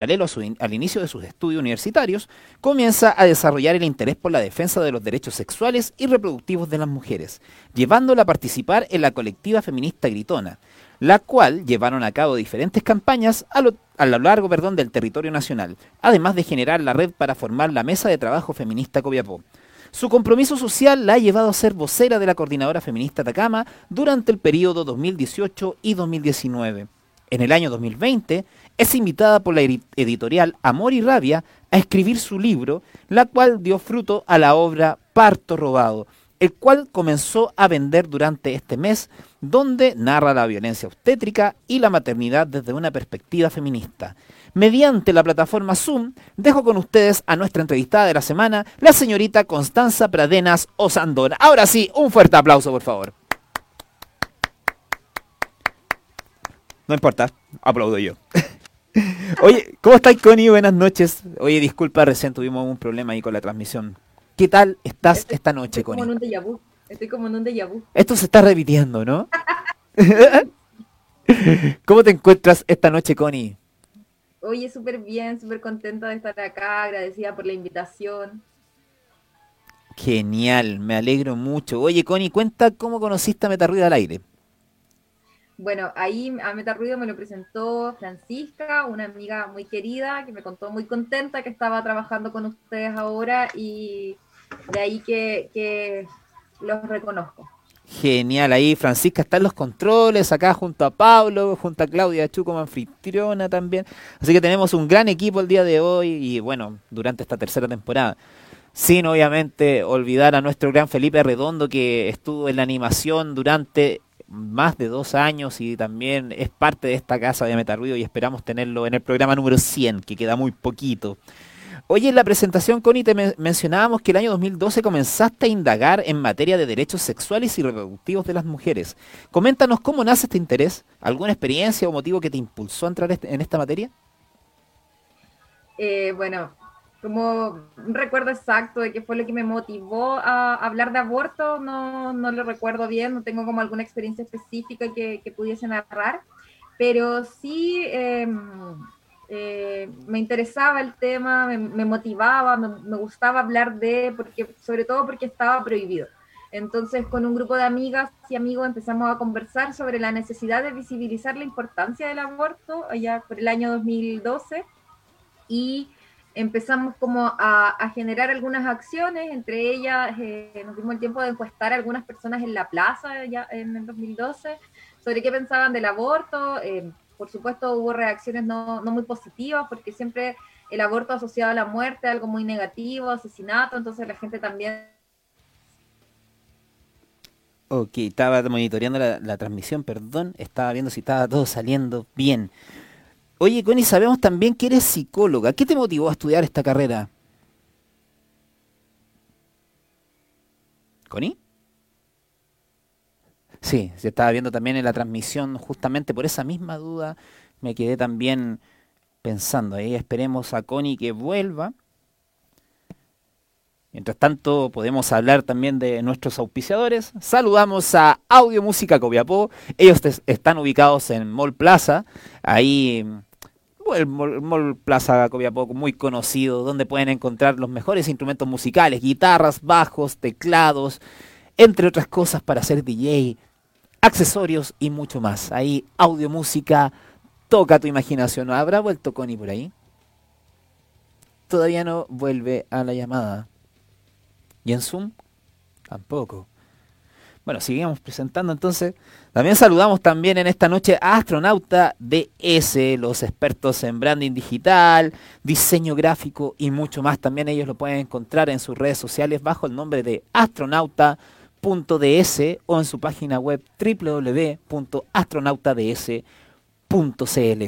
paralelo al inicio de sus estudios universitarios, comienza a desarrollar el interés por la defensa de los derechos sexuales y reproductivos de las mujeres, llevándola a participar en la colectiva feminista Gritona, la cual llevaron a cabo diferentes campañas a lo, largo del territorio nacional, además de generar la red para formar la Mesa de Trabajo Feminista Copiapó. Su compromiso social la ha llevado a ser vocera de la Coordinadora Feminista Atacama durante el periodo 2018 y 2019. En el año 2020 es invitada por la editorial Amor y Rabia a escribir su libro, la cual dio fruto a la obra Parto Robado, el cual comenzó a vender durante este mes, donde narra la violencia obstétrica y la maternidad desde una perspectiva feminista. Mediante la plataforma Zoom, dejo con ustedes a nuestra entrevistada de la semana, la señorita Constanza Pradenas Osandona. Ahora sí, un fuerte aplauso, por favor. No importa, aplaudo yo. Oye, ¿cómo estáis, Connie? Buenas noches. Oye, disculpa, recién tuvimos un problema ahí con la transmisión. ¿Qué tal estás esta noche, Connie? Como en un déjà vu. Estoy como en un déjà vu. Esto se está repitiendo, ¿no? ¿Cómo te encuentras esta noche, Connie? Oye, súper bien, súper contenta de estar acá, agradecida por la invitación. Genial, me alegro mucho. Oye, Connie, cuenta cómo conociste a Metarruido al aire. Bueno, ahí a Meta Ruido me lo presentó Francisca, una amiga muy querida, que me contó muy contenta que estaba trabajando con ustedes ahora y de ahí que, los reconozco. Genial, ahí Francisca está en los controles, acá junto a Pablo, junto a Claudia Chu como anfitriona también. Así que tenemos un gran equipo el día de hoy y bueno, durante esta tercera temporada. Sin obviamente olvidar a nuestro gran Felipe Redondo que estuvo en la animación durante más de dos años y también es parte de esta casa de Metarruido y esperamos tenerlo en el programa número 100, que queda muy poquito. Oye, en la presentación, Connie, te mencionábamos que el año 2012 comenzaste a indagar en materia de derechos sexuales y reproductivos de las mujeres. Coméntanos cómo nace este interés, alguna experiencia o motivo que te impulsó a entrar en esta materia. Eh, bueno, como un recuerdo exacto de qué fue lo que me motivó a hablar de aborto, no, no lo recuerdo bien, no tengo como alguna experiencia específica que, que pudiese narrar, pero sí em, eh, me interesaba el tema, me, motivaba, me, gustaba hablar de, porque, sobre todo porque estaba prohibido. Entonces, con un grupo de amigas y amigos empezamos a conversar sobre la necesidad de visibilizar la importancia del aborto allá por el año 2012 y empezamos como a, generar algunas acciones, entre ellas eh, nos dimos el tiempo de encuestar a algunas personas en la plaza ya en el 2012 sobre qué pensaban del aborto. Eh, por supuesto hubo reacciones no, no, muy positivas porque siempre el aborto asociado a la muerte, algo muy negativo, asesinato, entonces la gente también... Ok, estaba monitoreando la, la transmisión, perdón, estaba viendo si estaba todo saliendo bien. Oye, Connie, sabemos también que eres psicóloga. ¿Qué te motivó a estudiar esta carrera? ¿Connie? Sí, se estaba viendo también en la transmisión, justamente por esa misma duda me quedé también pensando. Ahí esperemos a Connie que vuelva. Mientras tanto, podemos hablar también de nuestros auspiciadores. Saludamos a Audio Música Copiapó. Ellos están ubicados en Mall Plaza, ahí el Mall, Plaza Copiapó, muy conocido, donde pueden encontrar los mejores instrumentos musicales, guitarras, bajos, teclados, entre otras cosas para hacer DJ, accesorios y mucho más. Ahí, audio, música, toca tu imaginación. ¿Habrá vuelto Connie por ahí? Todavía no vuelve a la llamada. ¿Y en Zoom? Tampoco. Bueno, seguimos presentando entonces. También saludamos también en esta noche a Astronauta DS, los expertos en branding digital, diseño gráfico y mucho más. También ellos lo pueden encontrar en sus redes sociales bajo el nombre de astronauta.ds o en su página web www.astronautads.cl.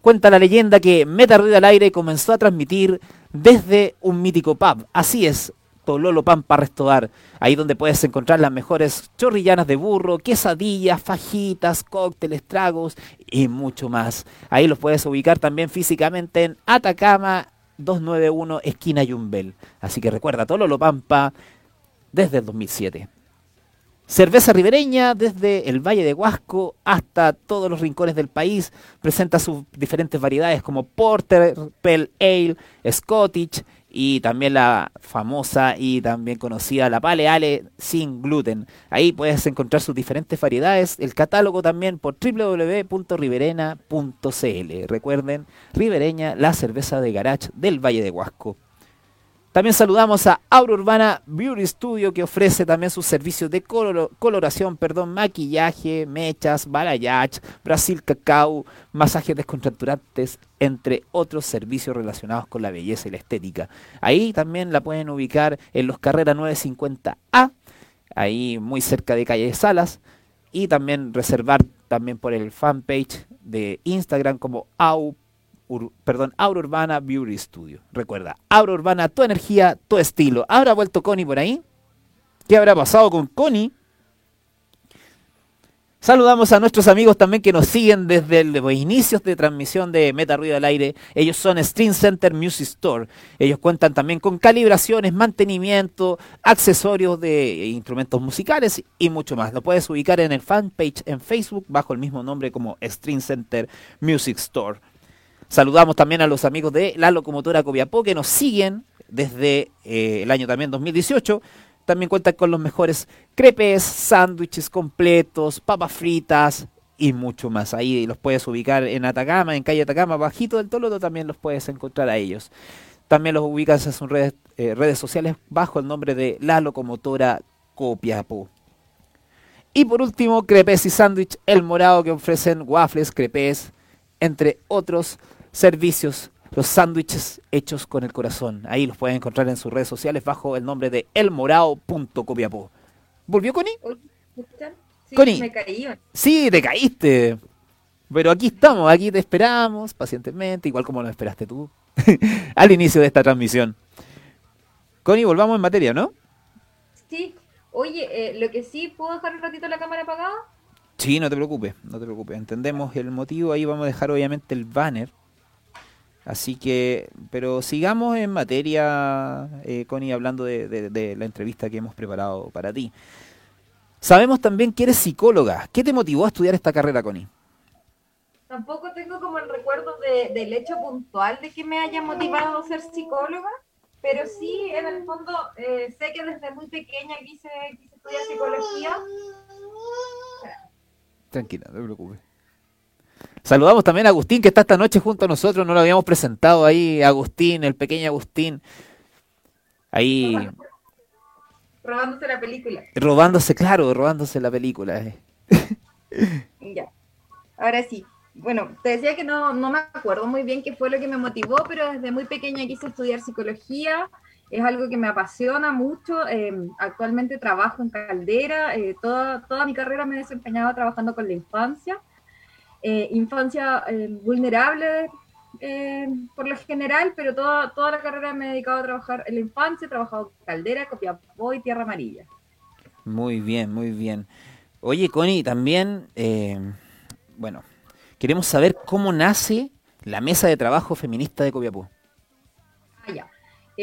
Cuenta la leyenda que Meta Ruido al Aire comenzó a transmitir desde un mítico pub. Así es, Lolo Pampa Restobar, ahí donde puedes encontrar las mejores chorrillanas de burro, quesadillas, fajitas, cócteles, tragos y mucho más. Ahí los puedes ubicar también físicamente en Atacama 291 esquina Yumbel. Así que recuerda Lolo Pampa desde el 2007. Cerveza ribereña desde el Valle de Huasco hasta todos los rincones del país. Presenta sus diferentes variedades como Porter, Pale Ale, Scottish y también la famosa y también conocida la Pale Ale sin gluten. Ahí puedes encontrar sus diferentes variedades, el catálogo también por www.riberena.cl. Recuerden, Ribereña, la cerveza de garage del Valle de Huasco. También saludamos a Aura Urbana Beauty Studio que ofrece también sus servicios de coloración, perdón, maquillaje, mechas, balayage, Brasil cacao, masajes descontracturantes, entre otros servicios relacionados con la belleza y la estética. Ahí también la pueden ubicar en los Carreras 950A, ahí muy cerca de Calle de Salas, y también reservar también por el fanpage de Instagram como au perdón, Aura Urbana Beauty Studio. Recuerda, Aura Urbana, tu energía, tu estilo. ¿Habrá vuelto Connie por ahí? ¿Qué habrá pasado con Connie? Saludamos a nuestros amigos también que nos siguen desde los inicios de transmisión de Meta Ruido al Aire. Ellos son Stream Center Music Store. Ellos cuentan también con calibraciones, mantenimiento, accesorios de instrumentos musicales y mucho más. Lo puedes ubicar en el fanpage en Facebook bajo el mismo nombre como Stream Center Music Store. Saludamos también a los amigos de la locomotora Copiapó que nos siguen desde eh, el año también 2018. También cuentan con los mejores crepes, sándwiches completos, papas fritas y mucho más. Ahí los puedes ubicar en Atacama, en calle Atacama, bajito del Toloto, también los puedes encontrar a ellos. También los ubicas en redes, eh, redes sociales bajo el nombre de la locomotora Copiapó. Y por último, crepes y sándwich El Morado que ofrecen waffles, crepes, entre otros servicios, los sándwiches hechos con el corazón. Ahí los pueden encontrar en sus redes sociales bajo el nombre de elmorao.copiapó. ¿Volvió Connie? Sí, Connie. Me caí. Sí, te caíste. Pero aquí estamos, aquí te esperamos pacientemente, igual como lo esperaste tú al inicio de esta transmisión. Connie, volvamos en materia, ¿no? Sí. Oye, eh, lo que sí, ¿puedo dejar un ratito la cámara apagada? Sí, no te preocupes, no te preocupes. Entendemos el motivo. Ahí vamos a dejar obviamente el banner Así que, pero sigamos en materia, eh, Connie, hablando de, la entrevista que hemos preparado para ti. Sabemos también que eres psicóloga. ¿Qué te motivó a estudiar esta carrera, Connie? Tampoco tengo como el recuerdo del hecho puntual de que me haya motivado a ser psicóloga, pero sí, en el fondo, eh, sé que desde muy pequeña quise, quise estudiar psicología. Tranquila, no te preocupes. Saludamos también a Agustín, que está esta noche junto a nosotros. No lo habíamos presentado ahí. Agustín, el pequeño Agustín. Ahí. Robándose la película. Robándose, claro, robándose la película. Eh. ya. Ahora sí. Bueno, te decía que no, no me acuerdo muy bien qué fue lo que me motivó, pero desde muy pequeña quise estudiar psicología. Es algo que me apasiona mucho. Eh, actualmente trabajo en Caldera. Eh, toda, toda mi carrera me he desempeñado trabajando con la infancia. Eh, infancia eh, vulnerable eh, por lo general, pero toda, toda la carrera me he dedicado a trabajar en la infancia, he trabajado en Caldera, Copiapó y Tierra Amarilla. Muy bien, muy bien. Oye, Connie, también, bueno, queremos saber cómo nace la mesa de trabajo feminista de Copiapó. Ah, ya.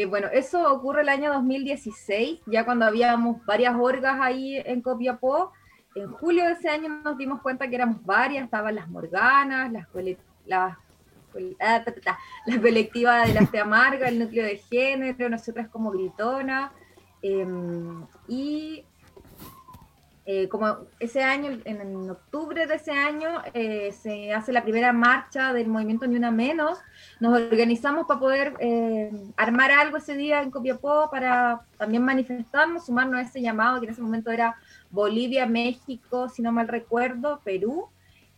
bueno, eso ocurre el año 2016, ya cuando habíamos varias orgas ahí en Copiapó, en julio de ese año nos dimos cuenta que éramos varias, estaban las Morganas, las, las, ah, la colectiva de las de Amarga, el núcleo de género, nosotras como Gritona, em, y eh, como ese año, en, octubre de ese año, eh, se hace la primera marcha del movimiento Ni Una Menos, nos organizamos para poder eh, armar algo ese día en Copiapó para también manifestarnos, sumarnos a ese llamado que en ese momento era Bolivia, México, si no mal recuerdo, Perú,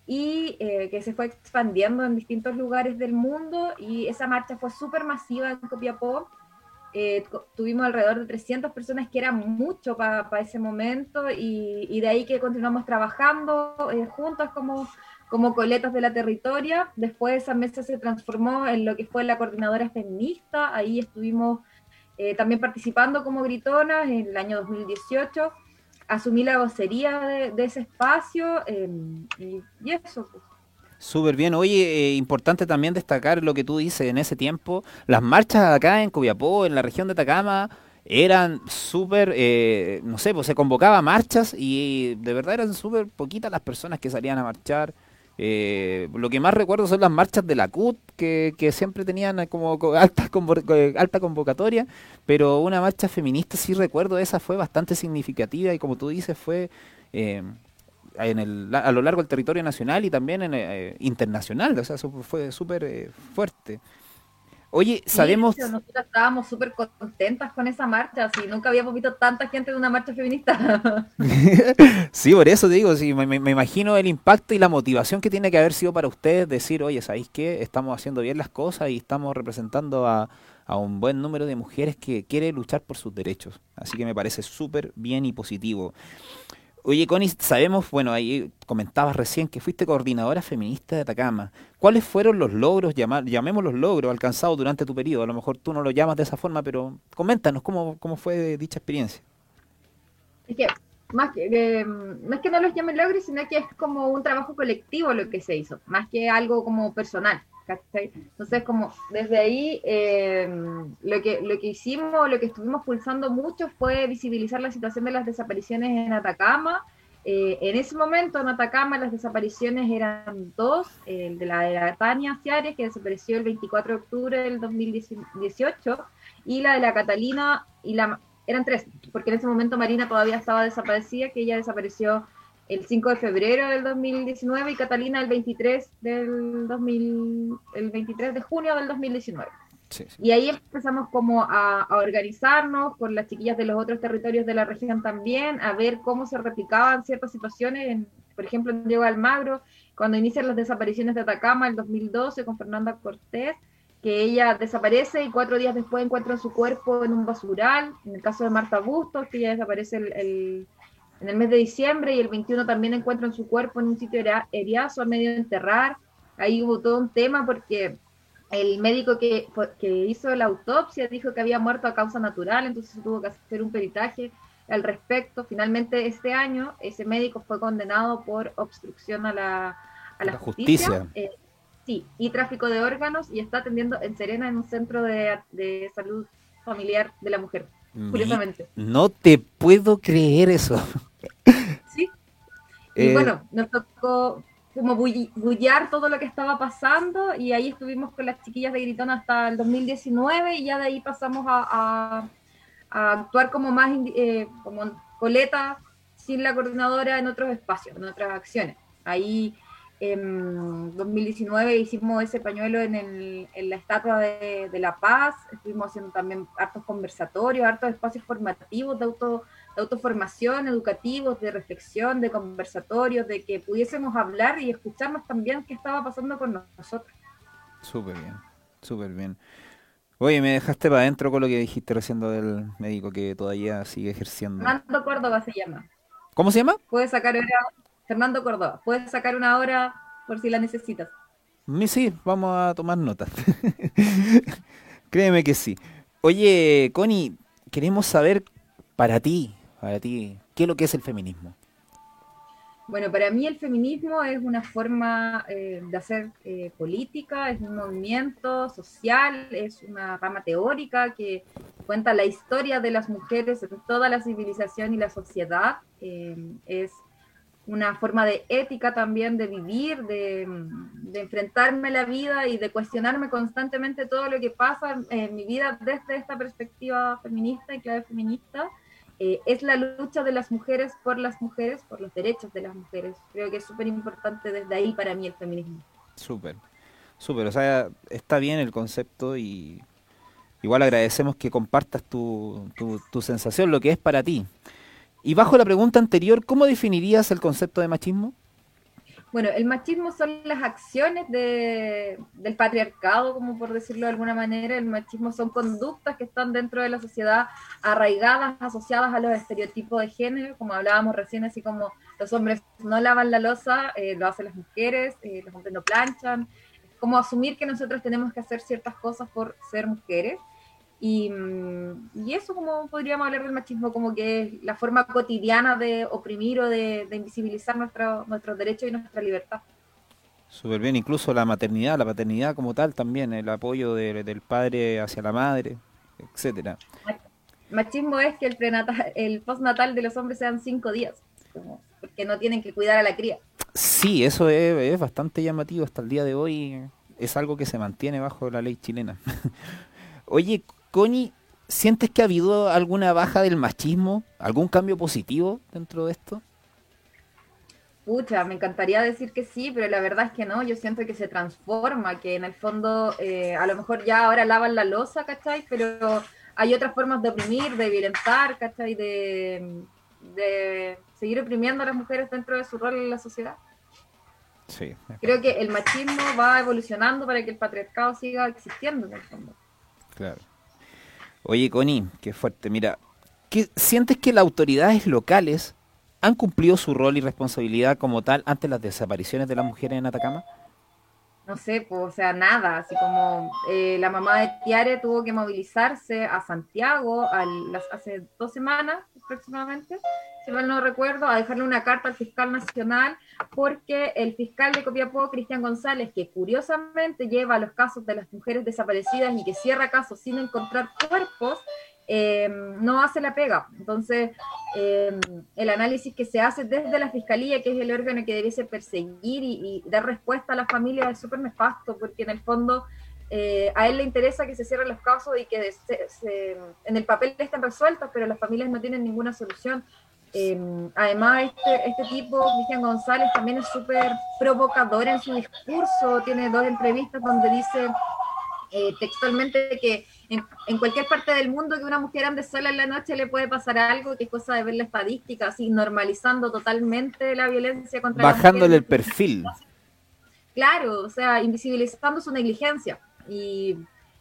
y eh, que se fue expandiendo en distintos lugares del mundo y esa marcha fue súper masiva en Copiapó. Eh, tuvimos alrededor de 300 personas, que era mucho para ese momento, y, de ahí que continuamos trabajando eh, juntas como, como coletas de la territoria. Después esa mesa se transformó en lo que fue la coordinadora feminista, ahí estuvimos también participando como gritonas en el año 2018 asumí la vocería de, ese espacio em, y, eso. Pues. Súper bien. Oye, eh, importante también destacar lo que tú dices en ese tiempo. Las marchas acá en Copiapó, en la región de Atacama, eran súper, eh, no sé, pues se convocaba marchas y de verdad eran súper poquitas las personas que salían a marchar. Eh, lo que más recuerdo son las marchas de la CUT, que, siempre tenían como alta, alta convocatoria, pero una marcha feminista sí recuerdo, esa fue bastante significativa y como tú dices fue eh, en el, a lo largo del territorio nacional y también en, eh, internacional, o sea, fue súper eh, fuerte. Oye, sabemos... nosotros estábamos súper contentas con esa marcha, si nunca habíamos visto tanta gente en una marcha feminista. sí, por eso digo, sí, me, me, imagino el impacto y la motivación que tiene que haber sido para ustedes decir, oye, ¿sabéis qué? Estamos haciendo bien las cosas y estamos representando a, a un buen número de mujeres que quiere luchar por sus derechos. Así que me parece súper bien y positivo. Oye, Connie, sabemos, bueno, ahí comentabas recién que fuiste coordinadora feminista de Atacama. ¿Cuáles fueron los logros, llamemos los logros, alcanzados durante tu periodo? A lo mejor tú no lo llamas de esa forma, pero coméntanos cómo, cómo fue dicha experiencia. Es que más que, no es que no los llamen logros, sino que es como un trabajo colectivo lo que se hizo, más que algo como personal. Entonces, como desde ahí, eh, lo, que, lo que hicimos, lo que estuvimos pulsando mucho fue visibilizar la situación de las desapariciones en Atacama. Eh, en ese momento en Atacama las desapariciones eran dos, el de la de la Tania Ciares, que desapareció el 24 de octubre del 2018, y la de la Catalina, y la eran tres, porque en ese momento Marina todavía estaba desaparecida, que ella desapareció el 5 de febrero del 2019 y Catalina el 23 del 2000, el 23 de junio del 2019. Y ahí empezamos como a, organizarnos con las chiquillas de los otros territorios de la región también, a ver cómo se replicaban ciertas situaciones, en, por ejemplo en Diego Almagro, cuando inician las desapariciones de Atacama el 2012 con Fernanda Cortés, que ella desaparece y cuatro días después encuentran su cuerpo en un basural, en el caso de Marta Bustos, que ella desaparece el en el mes de diciembre y el 21 también encuentran su cuerpo en un sitio heriazo a medio de enterrar. Ahí hubo todo un tema porque el médico que, que hizo la autopsia dijo que había muerto a causa natural, entonces tuvo que hacer un peritaje al respecto. Finalmente, este año, ese médico fue condenado por obstrucción a la, a la, justicia. Eh, sí, y tráfico de órganos y está atendiendo en Serena en un centro de, de salud familiar de la mujer, curiosamente. No te puedo creer eso. Sí. Y eh, bueno, nos tocó como bullar todo lo que estaba pasando y ahí estuvimos con las chiquillas de Gritón hasta el 2019 y ya de ahí pasamos a, actuar como más eh, como coleta sin la coordinadora en otros espacios, en otras acciones. Ahí en 2019 hicimos ese pañuelo en, el, en la Estatua de, de, la Paz, estuvimos haciendo también hartos conversatorios, hartos espacios formativos de auto de autoformación, educativos, de reflexión, de conversatorios, de que pudiésemos hablar y escucharnos también qué estaba pasando con nosotros. Súper bien, súper bien. Oye, me dejaste para adentro con lo que dijiste recién del médico que todavía sigue ejerciendo. Fernando Córdoba se llama. ¿Cómo se llama? Puedes sacar hora, Fernando Córdoba, puedes sacar una hora por si la necesitas. Sí, vamos a tomar notas. Créeme que sí. Oye, Connie, queremos saber para ti, para ti, ¿qué es lo que es el feminismo? Bueno, para mí el feminismo es una forma eh, de hacer eh, política, es un movimiento social, es una rama teórica que cuenta la historia de las mujeres en toda la civilización y la sociedad. Eh, es una forma de ética también, de vivir, de, enfrentarme a la vida y de cuestionarme constantemente todo lo que pasa en mi vida desde esta perspectiva feminista y clave feminista. Eh, es la lucha de las mujeres por las mujeres, por los derechos de las mujeres. Creo que es súper importante desde ahí para mí el feminismo. Súper, súper. O sea, está bien el concepto y igual agradecemos que compartas tu, tu, tu sensación, lo que es para ti. Y bajo la pregunta anterior, ¿cómo definirías el concepto de machismo? Bueno, el machismo son las acciones de, del patriarcado, como por decirlo de alguna manera. El machismo son conductas que están dentro de la sociedad arraigadas, asociadas a los estereotipos de género, como hablábamos recién, así como los hombres no lavan la losa, eh, lo hacen las mujeres, eh, los hombres no planchan. Como asumir que nosotros tenemos que hacer ciertas cosas por ser mujeres. Y, y, eso como podríamos hablar del machismo como que es la forma cotidiana de oprimir o de, invisibilizar nuestro, nuestros derechos y nuestra libertad. Súper bien, incluso la maternidad, la paternidad como tal también, el apoyo del padre hacia la madre, etcétera. machismo es que el, prenatal, el postnatal de los hombres sean cinco días, porque no tienen que cuidar a la cría. Sí, eso es, bastante llamativo hasta el día de hoy. Es algo que se mantiene bajo la ley chilena. Oye, Connie, ¿sientes que ha habido alguna baja del machismo? ¿Algún cambio positivo dentro de esto? Pucha, me encantaría decir que sí, pero la verdad es que no. Yo siento que se transforma, que en el fondo eh, a lo mejor ya ahora lavan la losa, ¿cachai? Pero hay otras formas de oprimir, de violentar, ¿cachai? De, de seguir oprimiendo a las mujeres dentro de su rol en la sociedad. Sí. Creo que el machismo va evolucionando para que el patriarcado siga existiendo en el fondo. Claro. Oye, Connie, qué fuerte. Mira, ¿qué, ¿sientes que las autoridades locales han cumplido su rol y responsabilidad como tal ante las desapariciones de las mujeres en Atacama? No sé, pues, o sea, nada, así como eh, la mamá de Tiare tuvo que movilizarse a Santiago hace dos semanas aproximadamente, si mal no recuerdo, a dejarle una carta al fiscal nacional, porque el fiscal de Copiapó, Cristian González, que curiosamente lleva los casos de las mujeres desaparecidas y que cierra casos sin encontrar cuerpos, eh, no hace la pega. Entonces, eh, el análisis que se hace desde la Fiscalía, que es el órgano que debiese perseguir y, dar respuesta a las familias, es súper nefasto, porque en el fondo eh, a él le interesa que se cierren los casos y que en el papel estén resueltos, pero las familias no tienen ninguna solución. además, este, este tipo, Cristian González, también es súper provocador en su discurso. Tiene dos entrevistas donde dice textualmente que en, cualquier parte del mundo que una mujer ande sola en la noche le puede pasar algo, que es cosa de ver la estadística, así normalizando totalmente la violencia contra Bajándole el perfil. Claro, o sea, invisibilizando su negligencia. Y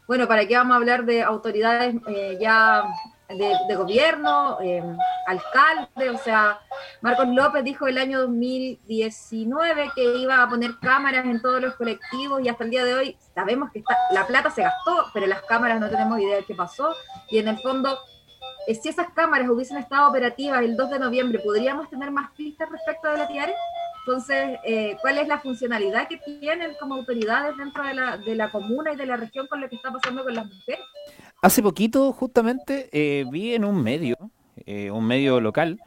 bueno, ¿para qué vamos a hablar de autoridades eh, ya de, gobierno, eh, alcalde, o sea, Marcos López dijo el año 2019 que iba a poner cámaras en todos los colectivos y hasta el día de hoy sabemos que está, la plata se gastó, pero las cámaras no tenemos idea de qué pasó y en el fondo, eh, si esas cámaras hubiesen estado operativas el 2 de noviembre, ¿podríamos tener más pistas respecto de la TIARE? Entonces, eh, ¿cuál es la funcionalidad que tienen como autoridades dentro de la, de la comuna y de la región con lo que está pasando con las mujeres? Hace poquito, justamente, eh, vi en un medio, eh, un medio local,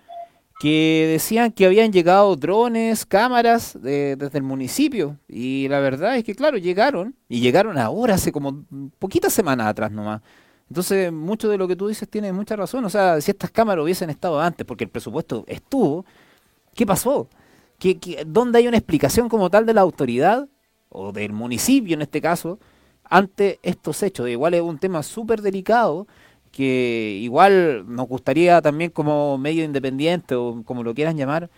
que decían que habían llegado drones, cámaras desde el municipio. Y la verdad es que, claro, llegaron. Y llegaron ahora, hace como poquitas semanas atrás nomás. Entonces, mucho de lo que tú dices tiene mucha razón. O sea, si estas cámaras hubiesen estado antes, porque el presupuesto estuvo, ¿qué pasó? ¿Qué, qué, dónde hay una explicación como tal de la autoridad, o del municipio en este caso, ante estos hechos. Igual es un tema súper delicado que igual nos gustaría también como medio independiente o como lo quieran llamar,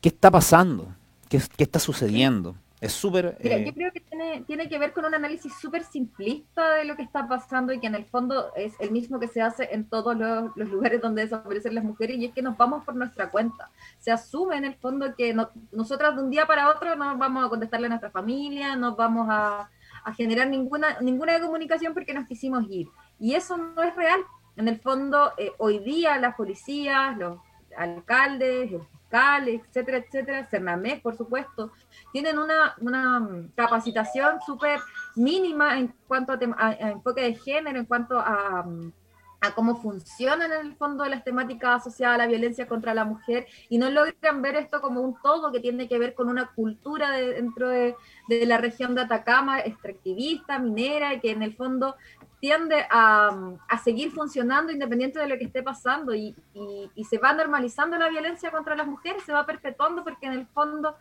¿qué está pasando? ¿Qué, qué está sucediendo? Es súper... Mira, yo eh, creo que tiene, tiene, que ver con un análisis súper simplista de lo que está pasando y que en el fondo es el mismo que se hace en todos los, los, lugares donde desaparecen las mujeres y es que nos vamos por nuestra cuenta. Se asume en el fondo que no, nosotras de un día para otro no vamos a contestarle a nuestra familia, nos vamos a, a generar ninguna, ninguna comunicación porque nos quisimos ir. Y eso no es real. En el fondo, eh, hoy día las policías, los alcaldes, los fiscales, etcétera, etcétera, Cernamés, por supuesto, tienen una, una capacitación súper mínima en cuanto a, enfoque de género, en cuanto a, a cómo funcionan en el fondo las temáticas asociadas a la violencia contra la mujer y no logran ver esto como un todo que tiene que ver con una cultura dentro de, de, la región de Atacama, extractivista, minera, y que en el fondo tiende a, a seguir funcionando independiente de lo que esté pasando y, y, se va normalizando la violencia contra las mujeres, se va perpetuando porque en el fondo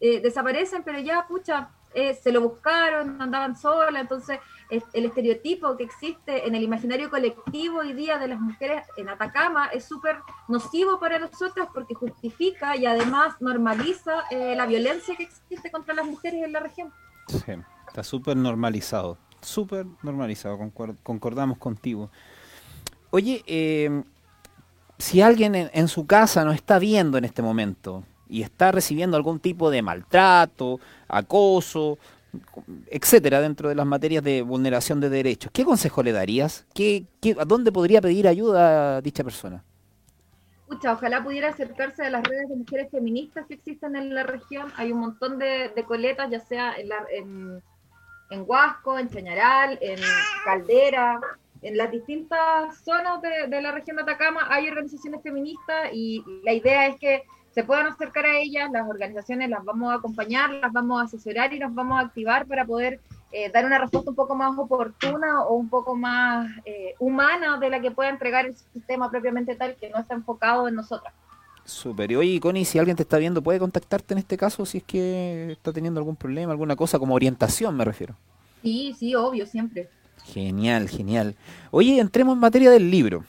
eh, desaparecen, pero ya, pucha, eh, se lo buscaron, andaban solas, entonces el estereotipo que existe en el imaginario colectivo hoy día de las mujeres en Atacama es súper nocivo para nosotros porque justifica y además normaliza eh, la violencia que existe contra las mujeres en la región. Sí, está súper normalizado, súper normalizado, concordamos contigo. Oye, eh, si alguien en, en su casa nos está viendo en este momento y está recibiendo algún tipo de maltrato, acoso, etcétera, dentro de las materias de vulneración de derechos. ¿Qué consejo le darías? ¿Qué, qué, a dónde podría pedir ayuda a dicha persona? Pucha, ojalá pudiera acercarse a las redes de mujeres feministas que existen en la región. Hay un montón de, coletas, ya sea en, en, Huasco, en Chañaral, en Caldera, en las distintas zonas de, la región de Atacama hay organizaciones feministas y la idea es que se puedan acercar a ellas, las organizaciones las vamos a acompañar, las vamos a asesorar y nos vamos a activar para poder eh, dar una respuesta un poco más oportuna o un poco más eh, humana de la que pueda entregar el sistema propiamente tal que no está enfocado en nosotras. Super. Y oye, Connie, si alguien te está viendo, ¿puede contactarte en este caso si es que está teniendo algún problema, alguna cosa como orientación, me refiero? Sí, sí, obvio, siempre. Genial, genial. Oye, entremos en materia del libro.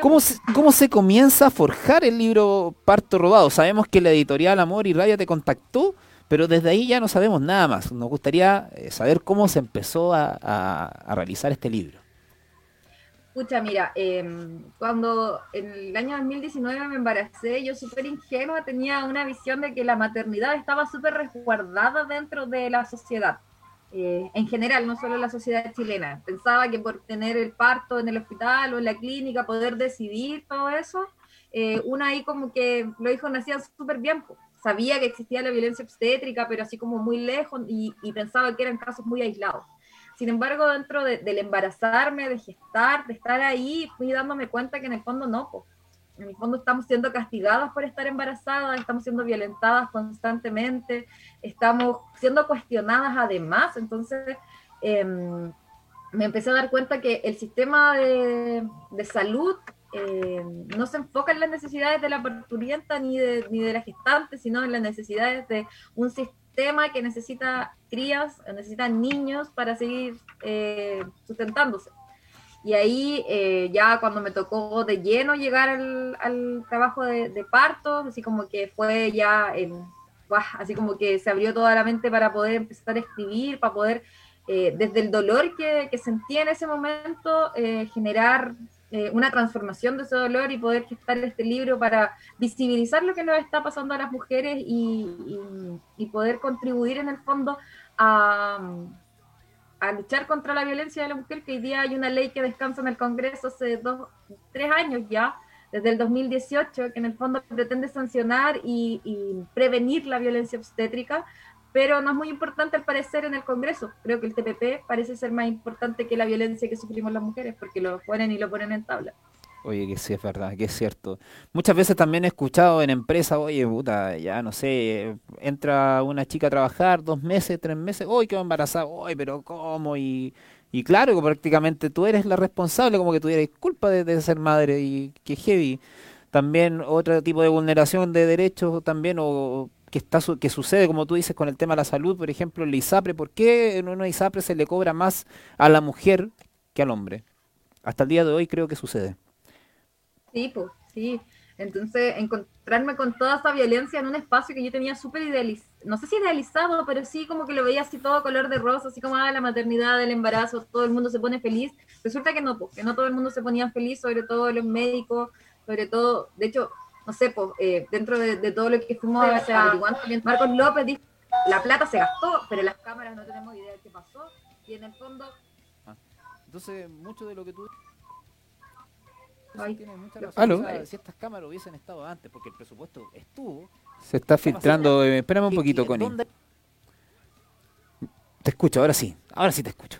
¿Cómo pues. se, ¿Cómo se comienza a forjar el libro Parto Robado? Sabemos que la editorial Amor y Rabia te contactó, pero desde ahí ya no sabemos nada más. Nos gustaría eh, saber cómo se empezó a, realizar este libro. Escucha, mira, em, cuando en el año 2019 me embaracé, yo súper ingenua tenía una visión de que la maternidad estaba súper resguardada dentro de la sociedad. Eh, en general, no solo la sociedad chilena. Pensaba que por tener el parto en el hospital o en la clínica, poder decidir todo eso, eh, una ahí como que los hijos nacían súper bien. Sabía que existía la violencia obstétrica, pero así como muy lejos y, pensaba que eran casos muy aislados. Sin embargo, dentro del embarazarme, de gestar, de estar ahí, fui dándome cuenta que en el fondo no, en el fondo estamos siendo castigadas por estar embarazadas, estamos siendo violentadas constantemente, estamos siendo cuestionadas además. Entonces, em, me empecé a dar cuenta que el sistema de, salud em, no se enfoca en las necesidades de la parturienta ni de, ni de la gestante, sino en las necesidades de un sistema que necesita crías, necesita niños para seguir eh, sustentándose. Y ahí eh, ya cuando me tocó de lleno llegar al, trabajo de, parto, así como que fue ya, así como que se abrió toda la mente para poder empezar a escribir, para poder, eh, desde el dolor que, que, sentía en ese momento, eh, una transformación de ese dolor y poder gestar este libro para visibilizar lo que nos está pasando a las mujeres y, y poder contribuir en el fondo a a luchar contra la violencia de la mujer, que hoy día hay una ley que descansa en el Congreso hace dos, tres años ya, desde el 2018, que en el fondo pretende sancionar y, prevenir la violencia obstétrica, pero no es muy importante al parecer en el Congreso. Creo que el TPP parece ser más importante que la violencia que sufrimos las mujeres, porque lo ponen y lo ponen en tabla. Oye, que sí es verdad, que es cierto. Muchas veces también he escuchado en empresas, oye, puta, ya no sé, entra una chica a trabajar dos meses, tres meses, hoy quedó embarazada, oye, pero ¿cómo? Y, y claro, que prácticamente tú eres la responsable, como que tuvieras culpa de, ser madre y que heavy. También otro tipo de vulneración de derechos también, o que está que sucede, como tú dices, con el tema de la salud, por ejemplo, el ISAPRE, ¿por qué en una ISAPRE se le cobra más a la mujer que al hombre? Hasta el día de hoy creo que sucede. Sí, pues, sí. Entonces, encontrarme con toda esa violencia en un espacio que yo tenía súper idealizado, no sé si idealizado, pero sí como que lo veía así todo color de rosa, así como ah, la maternidad, el embarazo, todo el mundo se pone feliz. Resulta que no, pues, que no todo el mundo se ponía feliz, sobre todo los médicos, sobre todo, de hecho, no sé, pues, eh, dentro de, todo lo que fuimos o sea, Marcos López dijo, la plata se gastó, pero las cámaras no tenemos idea de qué pasó, y en el fondo... Ah, entonces, mucho de lo que tú si estas cámaras hubiesen estado antes, porque el presupuesto estuvo. Se está filtrando. Eh, espérame un poquito, Connie. Te escucho, ahora sí. Ahora sí te escucho.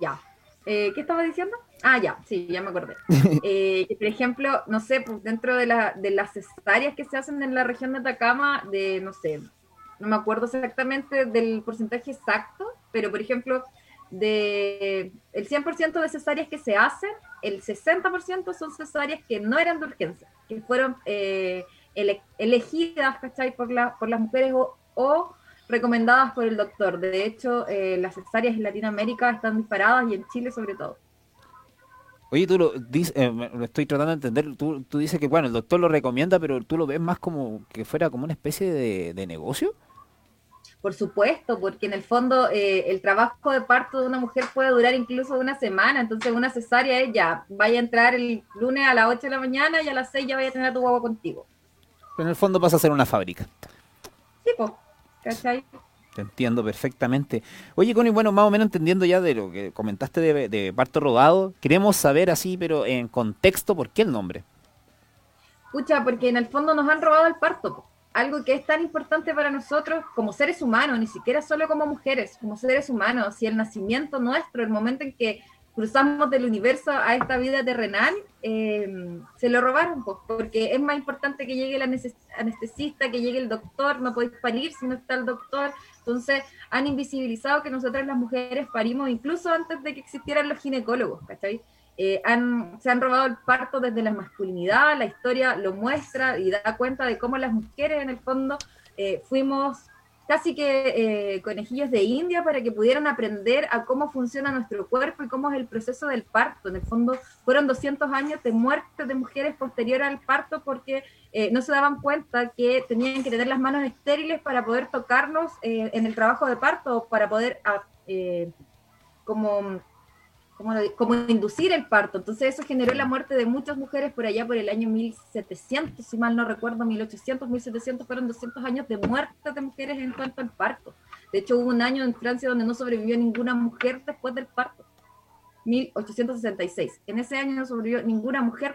Ya. Eh, ¿Qué estaba diciendo? Ah, ya, sí, ya me acordé. Eh, por ejemplo, no sé, pues dentro de, la, de las cesáreas que se hacen en la región de Atacama, de, no sé, no me acuerdo exactamente del porcentaje exacto, pero por ejemplo, de el 100% de cesáreas que se hacen, el 60% son cesáreas que no eran de urgencia, que fueron eh, elegidas Por, la, por las mujeres o, recomendadas por el doctor. De hecho, eh, las cesáreas en Latinoamérica están disparadas y en Chile sobre todo. Oye, tú lo dices, eh, lo estoy tratando de entender, tú, tú, dices que bueno, el doctor lo recomienda, pero tú lo ves más como que fuera como una especie de, de negocio. Por supuesto, porque en el fondo eh, el trabajo de parto de una mujer puede durar incluso una semana, entonces una cesárea es ya, vaya a entrar el lunes a las 8 de la mañana y a las 6 ya vaya a tener a tu guagua contigo. Pero en el fondo pasa a ser una fábrica. Sí, pues, ¿cachai? Te entiendo perfectamente. Oye, Connie, bueno, más o menos entendiendo ya de lo que comentaste de, de parto rodado, queremos saber así, pero en contexto, ¿por qué el nombre? Escucha, porque en el fondo nos han robado el parto algo que es tan importante para nosotros como seres humanos, ni siquiera solo como mujeres, como seres humanos, y el nacimiento nuestro, el momento en que cruzamos del universo a esta vida terrenal, eh, se lo robaron, pues, porque es más importante que llegue el anestesista, que llegue el doctor, no podéis parir si no está el doctor. Entonces, han invisibilizado que nosotras las mujeres parimos incluso antes de que existieran los ginecólogos, ¿cachai? Eh, han, se han robado el parto desde la masculinidad, la historia lo muestra y da cuenta de cómo las mujeres en el fondo eh, fuimos casi que eh, conejillos de India para que pudieran aprender a cómo funciona nuestro cuerpo y cómo es el proceso del parto. En el fondo fueron 200 años de muerte de mujeres posterior al parto porque eh, no se daban cuenta que tenían que tener las manos estériles para poder tocarnos eh, en el trabajo de parto, para poder ah, como inducir el parto. Entonces eso generó la muerte de muchas mujeres por allá por el año 1700, si mal no recuerdo, 1800, 1700, fueron 200 años de muerte de mujeres en cuanto al parto. De hecho hubo un año en Francia donde no sobrevivió ninguna mujer después del parto. 1866. En ese año no sobrevivió ninguna mujer